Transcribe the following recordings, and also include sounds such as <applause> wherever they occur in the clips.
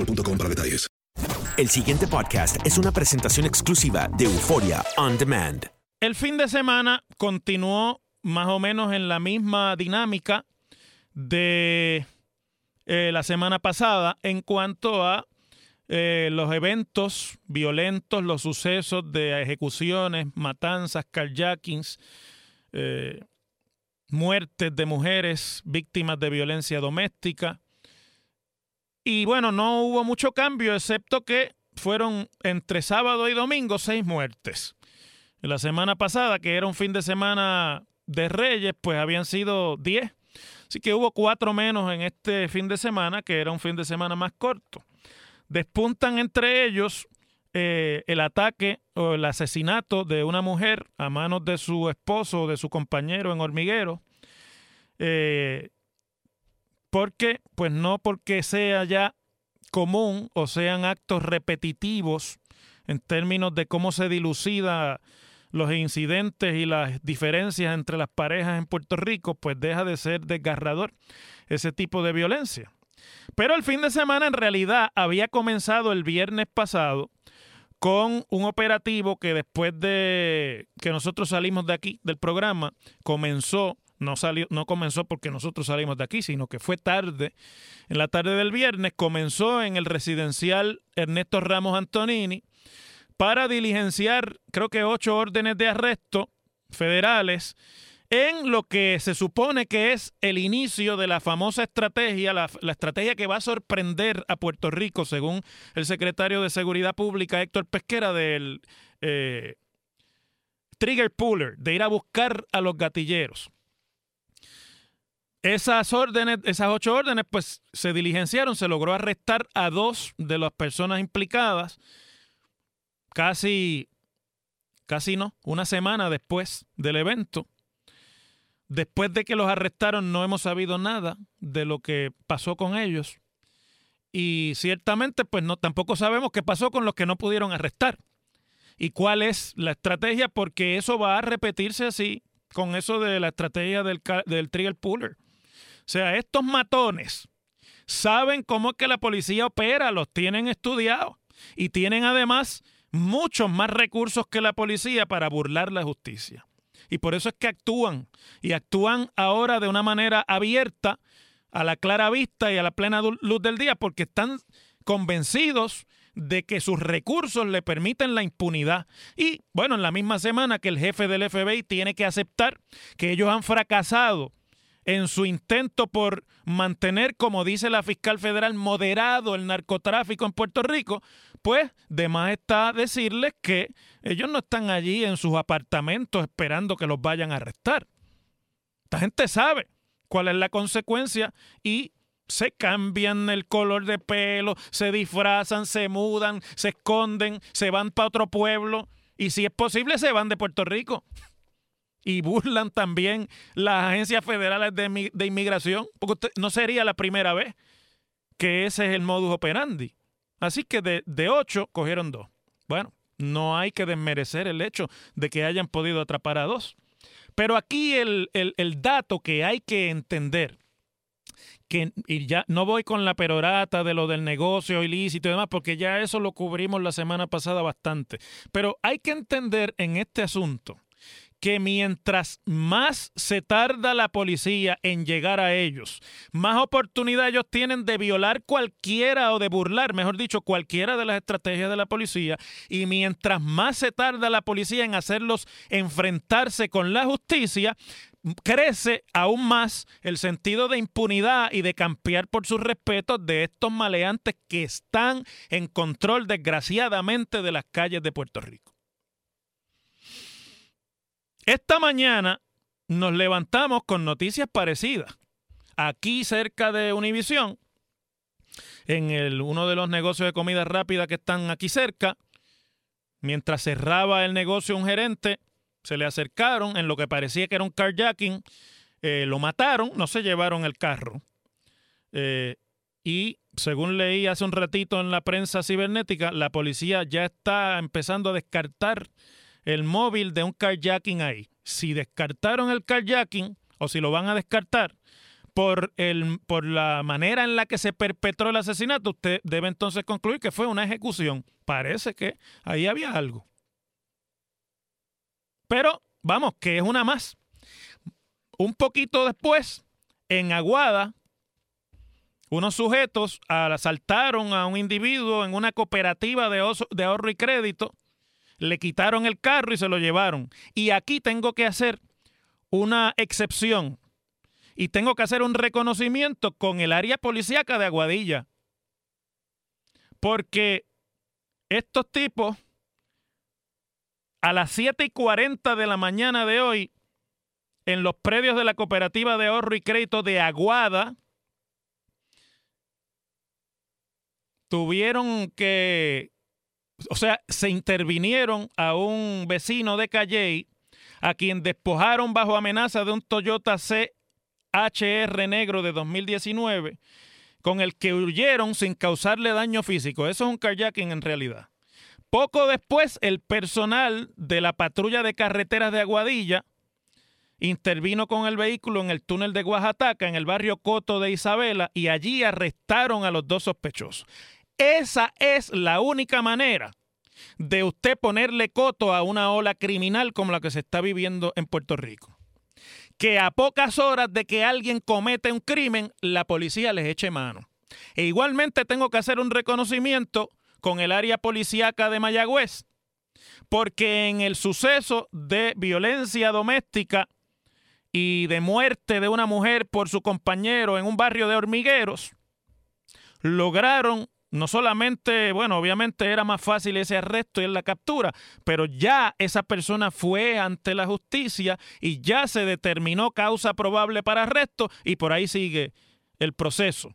boostmobile.com para detalles. El siguiente podcast es una presentación exclusiva de Euforia On Demand. El fin de semana continuó más o menos en la misma dinámica de eh, la semana pasada en cuanto a eh, los eventos violentos, los sucesos de ejecuciones, matanzas, carjackings, eh, muertes de mujeres víctimas de violencia doméstica. Y bueno, no hubo mucho cambio, excepto que fueron entre sábado y domingo seis muertes. La semana pasada, que era un fin de semana de Reyes, pues habían sido diez. Así que hubo cuatro menos en este fin de semana, que era un fin de semana más corto. Despuntan entre ellos eh, el ataque o el asesinato de una mujer a manos de su esposo o de su compañero en hormiguero. Eh, porque, pues no porque sea ya común o sean actos repetitivos en términos de cómo se dilucida los incidentes y las diferencias entre las parejas en Puerto Rico, pues deja de ser desgarrador ese tipo de violencia. Pero el fin de semana en realidad había comenzado el viernes pasado con un operativo que después de que nosotros salimos de aquí, del programa, comenzó no salió, no comenzó porque nosotros salimos de aquí, sino que fue tarde, en la tarde del viernes, comenzó en el residencial Ernesto Ramos Antonini para diligenciar, creo que ocho órdenes de arresto federales en lo que se supone que es el inicio de la famosa estrategia, la, estrategia que va a sorprender a Puerto Rico, según el secretario de Seguridad Pública Héctor Pesquera del eh, Trigger Puller, de ir a buscar a los gatilleros. Esas órdenes, esas ocho órdenes, pues se diligenciaron, se logró arrestar a dos de las personas implicadas, casi, casi no, una semana después del evento. Después de que los arrestaron, no hemos sabido nada de lo que pasó con ellos. Y ciertamente, pues no, tampoco sabemos qué pasó con los que no pudieron arrestar. Y cuál es la estrategia, porque eso va a repetirse así con eso de la estrategia del, del trigger puller. Sea, estos matones saben cómo es que la policía opera, los tienen estudiados y tienen además muchos más recursos que la policía para burlar la justicia. Y por eso es que actúan y actúan ahora de una manera abierta, a la clara vista y a la plena luz del día, porque están convencidos de que sus recursos le permiten la impunidad. Y bueno, en la misma semana que el jefe del FBI tiene que aceptar que ellos han fracasado en su intento por mantener, como dice la fiscal federal, moderado el narcotráfico en Puerto Rico, pues de más está decirles que ellos no están allí en sus apartamentos esperando que los vayan a arrestar. Esta gente sabe cuál es la consecuencia y se cambian el color de pelo, se disfrazan, se mudan, se esconden, se van para otro pueblo y si es posible se van de Puerto Rico. Y burlan también las agencias federales de, inmigración, porque no sería la primera vez que ese es el modus operandi. Así que de, de ocho cogieron dos. Bueno, no hay que desmerecer el hecho de que hayan podido atrapar a dos. Pero aquí el, el dato que hay que entender que y ya no voy con la perorata de lo del negocio ilícito y demás, porque ya eso lo cubrimos la semana pasada bastante. Pero hay que entender en este asunto que mientras más se tarda la policía en llegar a ellos, más oportunidad ellos tienen de violar cualquiera o de burlar, mejor dicho, cualquiera de las estrategias de la policía. Y mientras más se tarda la policía en hacerlos enfrentarse con la justicia, crece aún más el sentido de impunidad y de campear por sus respetos de estos maleantes que están en control desgraciadamente de las calles de Puerto Rico. Esta mañana nos levantamos con noticias parecidas. Aquí cerca de Univisión, en el, uno de los negocios de comida rápida que están aquí cerca, mientras cerraba el negocio un gerente, se le acercaron en lo que parecía que era un carjacking, eh, lo mataron, no se llevaron el carro. Eh, y según leí hace un ratito en la prensa cibernética, la policía ya está empezando a descartar el móvil de un carjacking ahí. Si descartaron el carjacking o si lo van a descartar por, el, por la manera en la que se perpetró el asesinato, usted debe entonces concluir que fue una ejecución. Parece que ahí había algo. Pero vamos, que es una más. Un poquito después, en Aguada, unos sujetos asaltaron a un individuo en una cooperativa de, de ahorro y crédito, le quitaron el carro y se lo llevaron. Y aquí tengo que hacer una excepción y tengo que hacer un reconocimiento con el área policíaca de Aguadilla. Porque estos tipos a las 7 y 40 de la mañana de hoy, en los predios de la Cooperativa de Ahorro y Crédito de Aguada, tuvieron que, o sea, se intervinieron a un vecino de Calley, a quien despojaron bajo amenaza de un Toyota CHR negro de 2019, con el que huyeron sin causarle daño físico. Eso es un kayaking en realidad. Poco después, el personal de la patrulla de carreteras de Aguadilla intervino con el vehículo en el túnel de Oaxaca, en el barrio Coto de Isabela, y allí arrestaron a los dos sospechosos. Esa es la única manera de usted ponerle coto a una ola criminal como la que se está viviendo en Puerto Rico. Que a pocas horas de que alguien comete un crimen, la policía les eche mano. E igualmente tengo que hacer un reconocimiento con el área policíaca de Mayagüez, porque en el suceso de violencia doméstica y de muerte de una mujer por su compañero en un barrio de hormigueros, lograron no solamente, bueno, obviamente era más fácil ese arresto y la captura, pero ya esa persona fue ante la justicia y ya se determinó causa probable para arresto y por ahí sigue el proceso.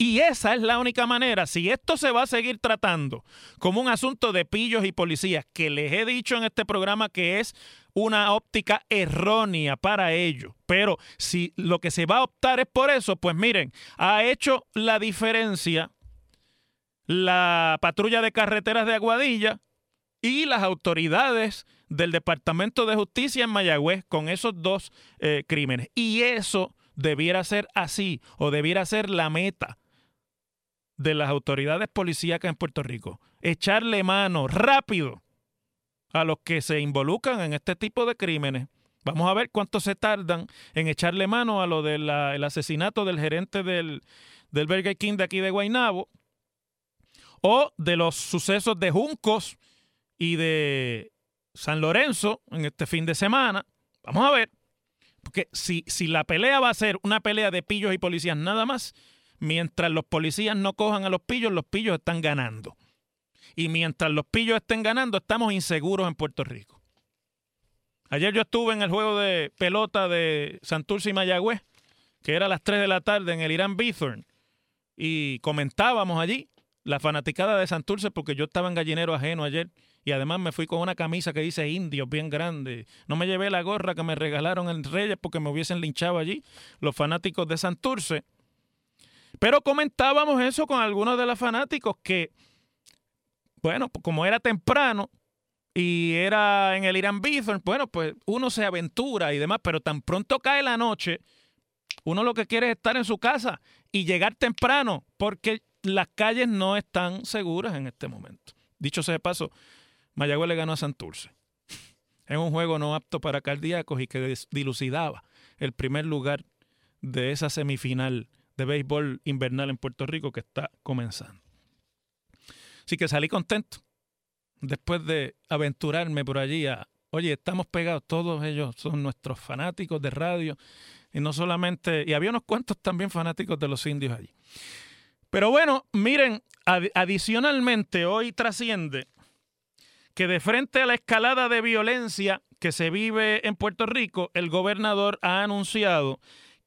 Y esa es la única manera. Si esto se va a seguir tratando como un asunto de pillos y policías, que les he dicho en este programa que es una óptica errónea para ello. Pero si lo que se va a optar es por eso, pues miren, ha hecho la diferencia la patrulla de carreteras de Aguadilla y las autoridades del Departamento de Justicia en Mayagüez con esos dos eh, crímenes. Y eso debiera ser así o debiera ser la meta de las autoridades policíacas en Puerto Rico. Echarle mano rápido a los que se involucran en este tipo de crímenes. Vamos a ver cuánto se tardan en echarle mano a lo del asesinato del gerente del, del Burger King de aquí de Guaynabo o de los sucesos de Juncos y de San Lorenzo en este fin de semana. Vamos a ver. Porque si, si la pelea va a ser una pelea de pillos y policías nada más, mientras los policías no cojan a los pillos, los pillos están ganando. Y mientras los pillos estén ganando, estamos inseguros en Puerto Rico. Ayer yo estuve en el juego de pelota de Santurce y Mayagüez, que era a las 3 de la tarde en el Irán Bithorn, y comentábamos allí la fanaticada de Santurce porque yo estaba en gallinero ajeno ayer y además me fui con una camisa que dice indios bien grande. No me llevé la gorra que me regalaron en Reyes porque me hubiesen linchado allí los fanáticos de Santurce. Pero comentábamos eso con algunos de los fanáticos que, bueno, como era temprano y era en el Irán Bithorn, bueno, pues uno se aventura y demás, pero tan pronto cae la noche, uno lo que quiere es estar en su casa y llegar temprano porque las calles no están seguras en este momento. Dicho sea de paso, Mayagüez le ganó a Santurce. <laughs> En un juego no apto para cardíacos y que dilucidaba el primer lugar de esa semifinal de béisbol invernal en Puerto Rico que está comenzando. Así que salí contento después de aventurarme por allí a, oye, estamos pegados, todos ellos son nuestros fanáticos de radio y no solamente, y había unos cuantos también fanáticos de los indios allí. Pero bueno, miren, adicionalmente hoy trasciende que de frente a la escalada de violencia que se vive en Puerto Rico, el gobernador ha anunciado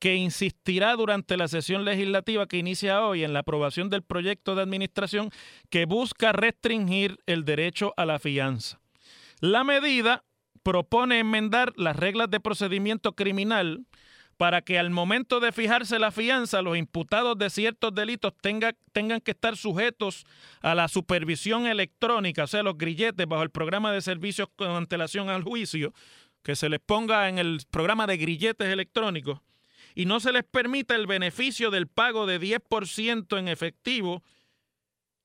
que insistirá durante la sesión legislativa que inicia hoy en la aprobación del proyecto de administración que busca restringir el derecho a la fianza. La medida propone enmendar las reglas de procedimiento criminal para que al momento de fijarse la fianza los imputados de ciertos delitos tengan que estar sujetos a la supervisión electrónica, o sea, los grilletes bajo el programa de servicios con antelación al juicio, que se les ponga en el programa de grilletes electrónicos y no se les permita el beneficio del pago de 10% en efectivo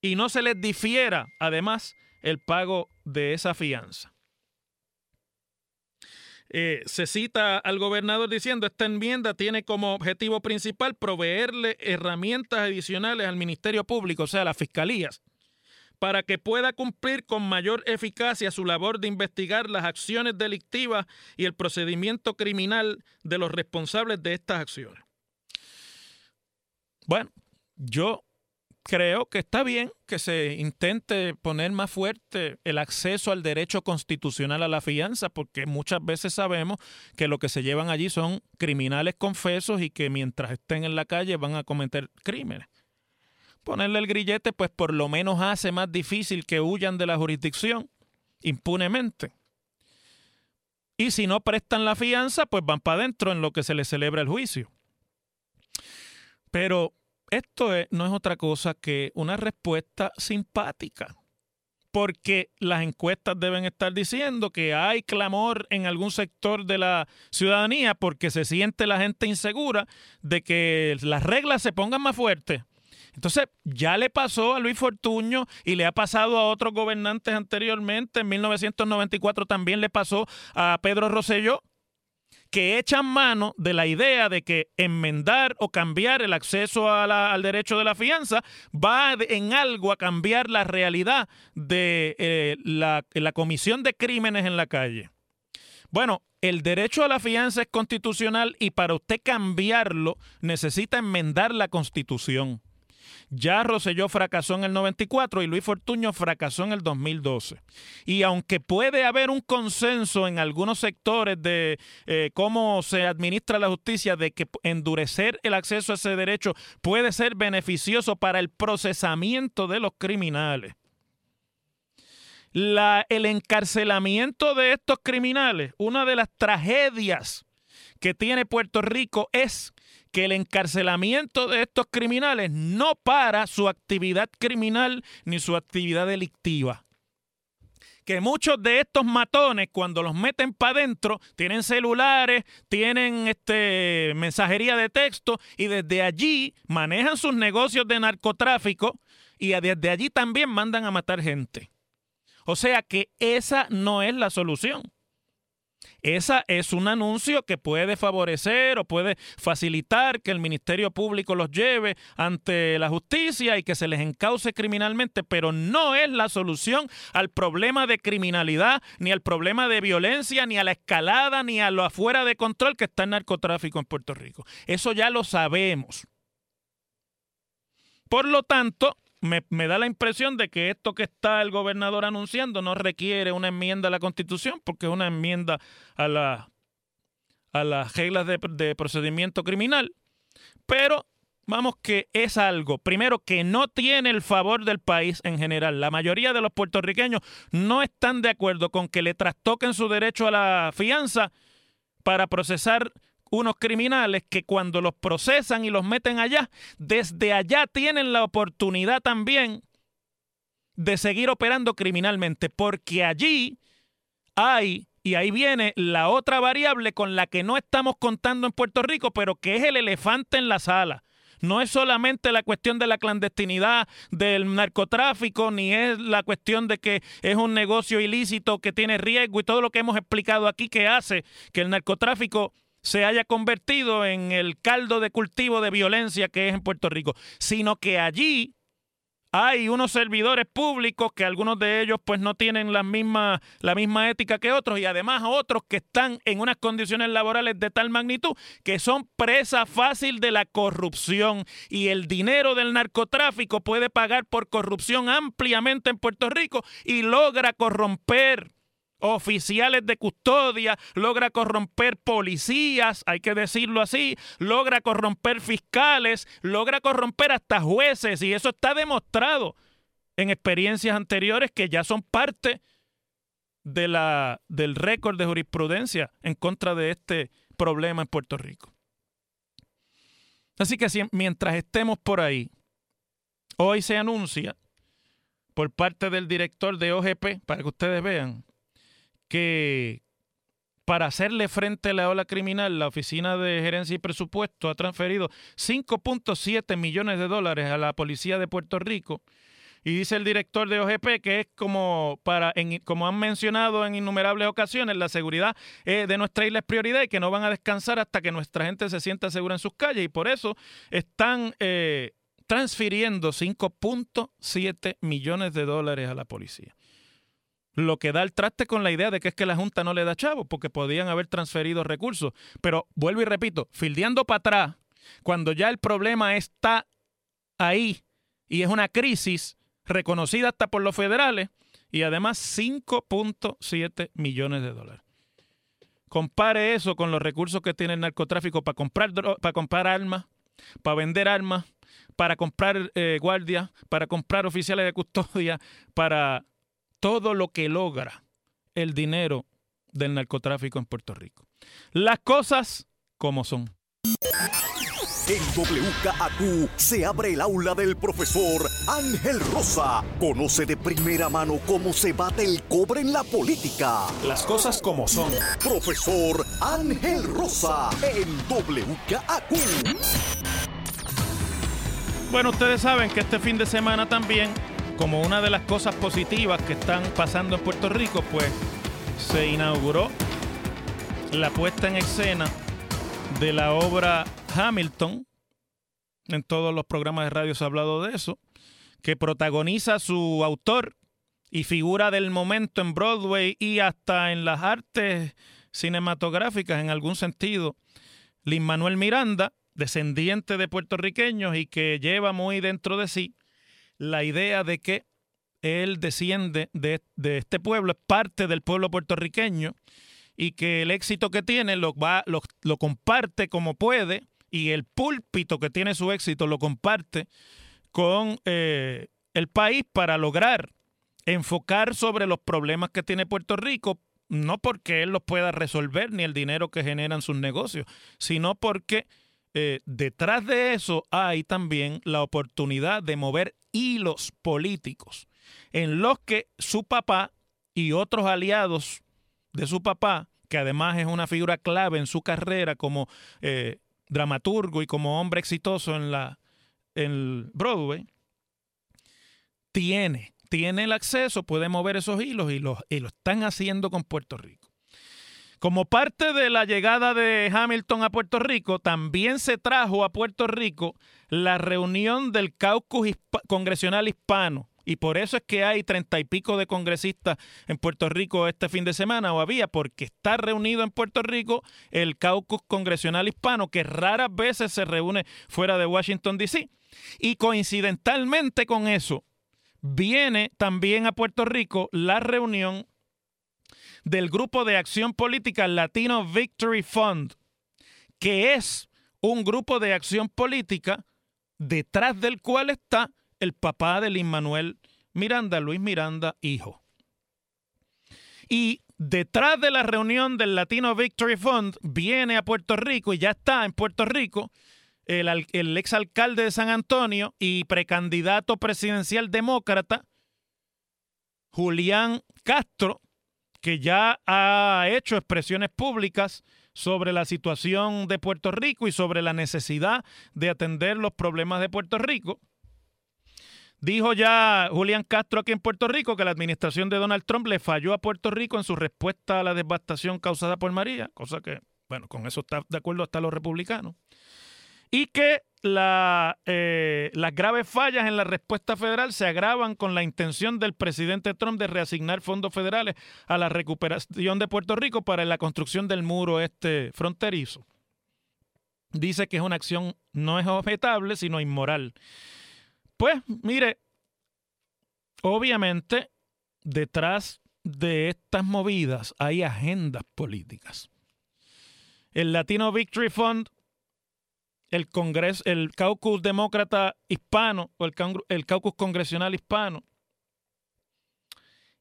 y no se les difiera, además, el pago de esa fianza. Eh, se cita al gobernador diciendo esta enmienda tiene como objetivo principal proveerle herramientas adicionales al Ministerio Público, o sea, a las fiscalías, para que pueda cumplir con mayor eficacia su labor de investigar las acciones delictivas y el procedimiento criminal de los responsables de estas acciones. Bueno, yo creo que está bien que se intente poner más fuerte el acceso al derecho constitucional a la fianza, porque muchas veces sabemos que lo que se llevan allí son criminales confesos y que mientras estén en la calle van a cometer crímenes ponerle el grillete, pues por lo menos hace más difícil que huyan de la jurisdicción impunemente. Y si no prestan la fianza, pues van para adentro en lo que se les celebra el juicio. Pero esto no es otra cosa que una respuesta simpática, porque las encuestas deben estar diciendo que hay clamor en algún sector de la ciudadanía porque se siente la gente insegura de que las reglas se pongan más fuertes entonces, ya le pasó a Luis Fortuño y le ha pasado a otros gobernantes anteriormente. En 1994 también le pasó a Pedro Rosselló, que echan mano de la idea de que enmendar o cambiar el acceso al derecho de la fianza va en algo a cambiar la realidad de eh, la, la comisión de crímenes en la calle. Bueno, el derecho a la fianza es constitucional y para usted cambiarlo necesita enmendar la constitución. Ya Roselló fracasó en el 94 y Luis Fortuño fracasó en el 2012. Y aunque puede haber un consenso en algunos sectores de eh, cómo se administra la justicia, de que endurecer el acceso a ese derecho puede ser beneficioso para el procesamiento de los criminales. el encarcelamiento de estos criminales, una de las tragedias que tiene Puerto Rico es que el encarcelamiento de estos criminales no para su actividad criminal ni su actividad delictiva. Que muchos de estos matones, cuando los meten para adentro, tienen celulares, tienen este, mensajería de texto y desde allí manejan sus negocios de narcotráfico y desde allí también mandan a matar gente. O sea que esa no es la solución. Esa es un anuncio que puede favorecer o puede facilitar que el Ministerio Público los lleve ante la justicia y que se les encauce criminalmente, pero no es la solución al problema de criminalidad, ni al problema de violencia, ni a la escalada, ni a lo afuera de control que está el narcotráfico en Puerto Rico. Eso ya lo sabemos. Por lo tanto, me, da la impresión de que esto que está el gobernador anunciando no requiere una enmienda a la Constitución, porque es una enmienda a, la, a las reglas de, de procedimiento criminal. Pero vamos que es algo, primero, que no tiene el favor del país en general. La mayoría de los puertorriqueños no están de acuerdo con que le trastoquen su derecho a la fianza para procesar unos criminales que cuando los procesan y los meten allá, desde allá tienen la oportunidad también de seguir operando criminalmente, porque allí hay, y ahí viene la otra variable con la que no estamos contando en Puerto Rico, pero que es el elefante en la sala. No es solamente la cuestión de la clandestinidad, del narcotráfico, ni es la cuestión de que es un negocio ilícito que tiene riesgo y todo lo que hemos explicado aquí que hace que el narcotráfico se haya convertido en el caldo de cultivo de violencia que es en Puerto Rico, sino que allí hay unos servidores públicos que algunos de ellos pues no tienen la misma, la misma ética que otros y además otros que están en unas condiciones laborales de tal magnitud que son presa fácil de la corrupción y el dinero del narcotráfico puede pagar por corrupción ampliamente en Puerto Rico y logra corromper oficiales de custodia, logra corromper policías, hay que decirlo así, logra corromper fiscales, logra corromper hasta jueces y eso está demostrado en experiencias anteriores que ya son parte de la, del récord de jurisprudencia en contra de este problema en Puerto Rico. Así que mientras estemos por ahí, hoy se anuncia por parte del director de OGP, para que ustedes vean, que para hacerle frente a la ola criminal, la Oficina de Gerencia y Presupuesto ha transferido 5.7 millones de dólares a la Policía de Puerto Rico. Y dice el director de OGP que es como para, como han mencionado en innumerables ocasiones, la seguridad eh, de nuestra isla es prioridad y que no van a descansar hasta que nuestra gente se sienta segura en sus calles. Y por eso están eh, transfiriendo 5.7 millones de dólares a la policía lo que da el traste con la idea de que es que la Junta no le da chavo, porque podían haber transferido recursos. Pero vuelvo y repito, fildeando para atrás, cuando ya el problema está ahí y es una crisis reconocida hasta por los federales, y además 5.7 millones de dólares. Compare eso con los recursos que tiene el narcotráfico para comprar, para comprar armas, para vender armas, para comprar eh, guardias, para comprar oficiales de custodia, para todo lo que logra el dinero del narcotráfico en Puerto Rico. Las cosas como son. En WKAQ se abre el aula del profesor Ángel Rosa. Conoce de primera mano cómo se bate el cobre en la política. Las cosas como son. Profesor Ángel Rosa en WKAQ. Bueno, ustedes saben que este fin de semana también como una de las cosas positivas que están pasando en Puerto Rico, pues se inauguró la puesta en escena de la obra Hamilton. En todos los programas de radio se ha hablado de eso. Que protagoniza su autor y figura del momento en Broadway y hasta en las artes cinematográficas en algún sentido. Lin Manuel Miranda, descendiente de puertorriqueños y que lleva muy dentro de sí la idea de que él desciende de, este pueblo, es parte del pueblo puertorriqueño y que el éxito que tiene lo, va, lo, comparte como puede y el púlpito que tiene su éxito lo comparte con eh, el país para lograr enfocar sobre los problemas que tiene Puerto Rico, no porque él los pueda resolver ni el dinero que generan sus negocios, sino porque eh, detrás de eso hay también la oportunidad de mover hilos políticos en los que su papá y otros aliados de su papá, que además es una figura clave en su carrera como eh, dramaturgo y como hombre exitoso en la en Broadway, tiene, tiene el acceso, puede mover esos hilos y, y lo están haciendo con Puerto Rico. Como parte de la llegada de Hamilton a Puerto Rico, también se trajo a Puerto Rico la reunión del caucus congresional hispano. Y por eso es que hay treinta y pico de congresistas en Puerto Rico este fin de semana, o había, porque está reunido en Puerto Rico el caucus congresional hispano, que raras veces se reúne fuera de Washington, D.C. Y coincidentalmente con eso, viene también a Puerto Rico la reunión del Grupo de Acción Política Latino Victory Fund, que es un grupo de acción política detrás del cual está el papá de Lin Manuel Miranda, Luis Miranda, hijo. Y detrás de la reunión del Latino Victory Fund viene a Puerto Rico y ya está en Puerto Rico el, el exalcalde de San Antonio y precandidato presidencial demócrata, Julián Castro, que ya ha hecho expresiones públicas sobre la situación de Puerto Rico y sobre la necesidad de atender los problemas de Puerto Rico. Dijo ya Julián Castro aquí en Puerto Rico que la administración de Donald Trump le falló a Puerto Rico en su respuesta a la devastación causada por María, cosa que, bueno, con eso está de acuerdo hasta los republicanos. Y que eh, las graves fallas en la respuesta federal se agravan con la intención del presidente Trump de reasignar fondos federales a la recuperación de Puerto Rico para la construcción del muro este fronterizo. Dice que es una acción no es objetable, sino inmoral. Pues, mire, obviamente detrás de estas movidas hay agendas políticas. El Latino Victory Fund el Congreso, el caucus demócrata hispano o el, el caucus congresional hispano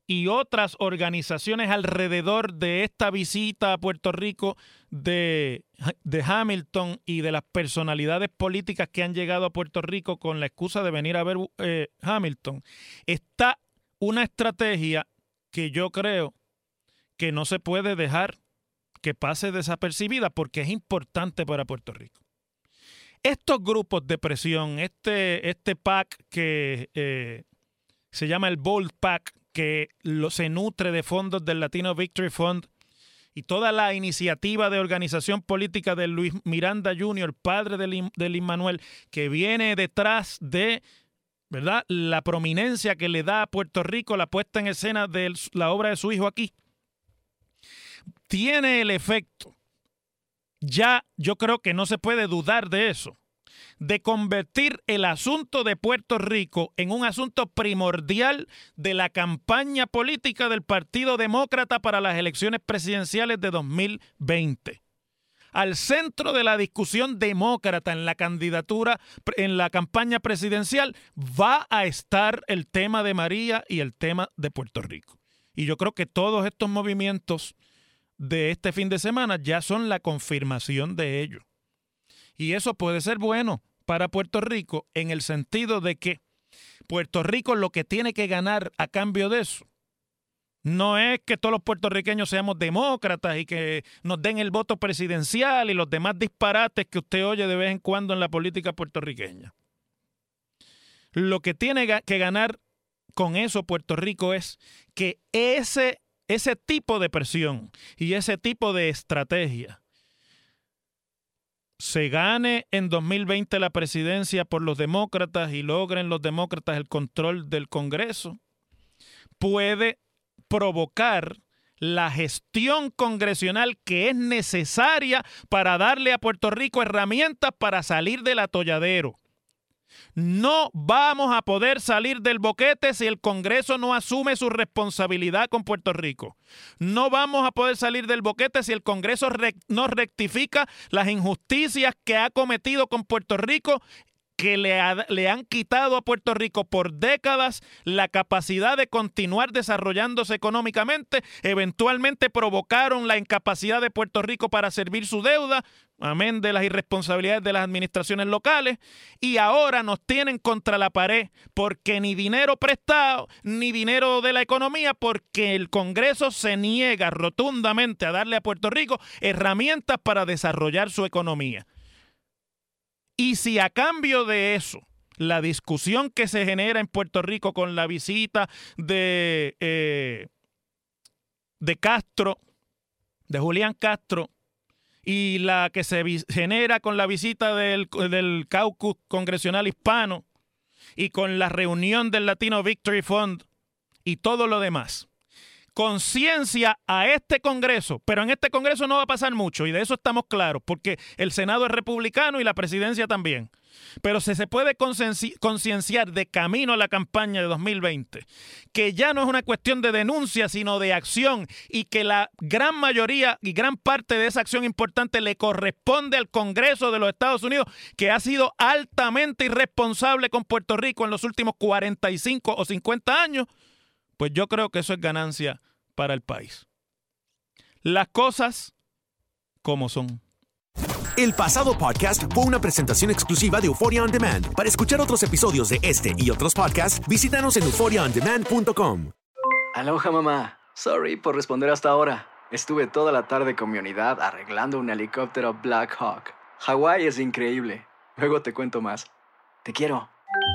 y otras organizaciones alrededor de esta visita a Puerto Rico de, de, Hamilton y de las personalidades políticas que han llegado a Puerto Rico con la excusa de venir a ver eh, Hamilton, está una estrategia que yo creo que no se puede dejar que pase desapercibida porque es importante para Puerto Rico estos grupos de presión, este, este PAC que eh, se llama el Bold PAC, que se nutre de fondos del Latino Victory Fund y toda la iniciativa de organización política de Luis Miranda Jr., padre de, de Manuel, que viene detrás de ¿verdad? la prominencia que le da a Puerto Rico la puesta en escena de la obra de su hijo aquí, tiene el efecto ya yo creo que no se puede dudar de eso, de convertir el asunto de Puerto Rico en un asunto primordial de la campaña política del Partido Demócrata para las elecciones presidenciales de 2020. Al centro de la discusión demócrata en la candidatura, en la campaña presidencial, va a estar el tema de María y el tema de Puerto Rico. Y yo creo que todos estos movimientos de este fin de semana ya son la confirmación de ello. Y eso puede ser bueno para Puerto Rico en el sentido de que Puerto Rico lo que tiene que ganar a cambio de eso no es que todos los puertorriqueños seamos demócratas y que nos den el voto presidencial y los demás disparates que usted oye de vez en cuando en la política puertorriqueña. Lo que tiene que ganar con eso Puerto Rico es que ese ese tipo de presión y ese tipo de estrategia se gane en 2020 la presidencia por los demócratas y logren los demócratas el control del Congreso, puede provocar la gestión congresional que es necesaria para darle a Puerto Rico herramientas para salir del atolladero. No vamos a poder salir del boquete si el Congreso no asume su responsabilidad con Puerto Rico. No vamos a poder salir del boquete si el Congreso no rectifica las injusticias que ha cometido con Puerto Rico que le, le, han quitado a Puerto Rico por décadas la capacidad de continuar desarrollándose económicamente, eventualmente provocaron la incapacidad de Puerto Rico para servir su deuda, amén de las irresponsabilidades de las administraciones locales, y ahora nos tienen contra la pared porque ni dinero prestado, ni dinero de la economía, porque el Congreso se niega rotundamente a darle a Puerto Rico herramientas para desarrollar su economía. Y si a cambio de eso, la discusión que se genera en Puerto Rico con la visita de, eh, de Castro de Julián Castro y la que se genera con la visita del, del caucus congresional hispano y con la reunión del Latino Victory Fund y todo lo demás. Conciencia a este Congreso, pero en este Congreso no va a pasar mucho y de eso estamos claros, porque el Senado es republicano y la presidencia también. Pero se, se puede concienciar de camino a la campaña de 2020 que ya no es una cuestión de denuncia, sino de acción y que la gran mayoría y gran parte de esa acción importante le corresponde al Congreso de los Estados Unidos, que ha sido altamente irresponsable con Puerto Rico en los últimos 45 o 50 años pues yo creo que eso es ganancia para el país. Las cosas como son. El pasado podcast fue una presentación exclusiva de Euphoria On Demand. Para escuchar otros episodios de este y otros podcasts, visítanos en euphoriaondemand.com. Aloha mamá. Sorry por responder hasta ahora. Estuve toda la tarde con mi unidad arreglando un helicóptero Black Hawk. Hawái es increíble. Luego te cuento más. Te quiero.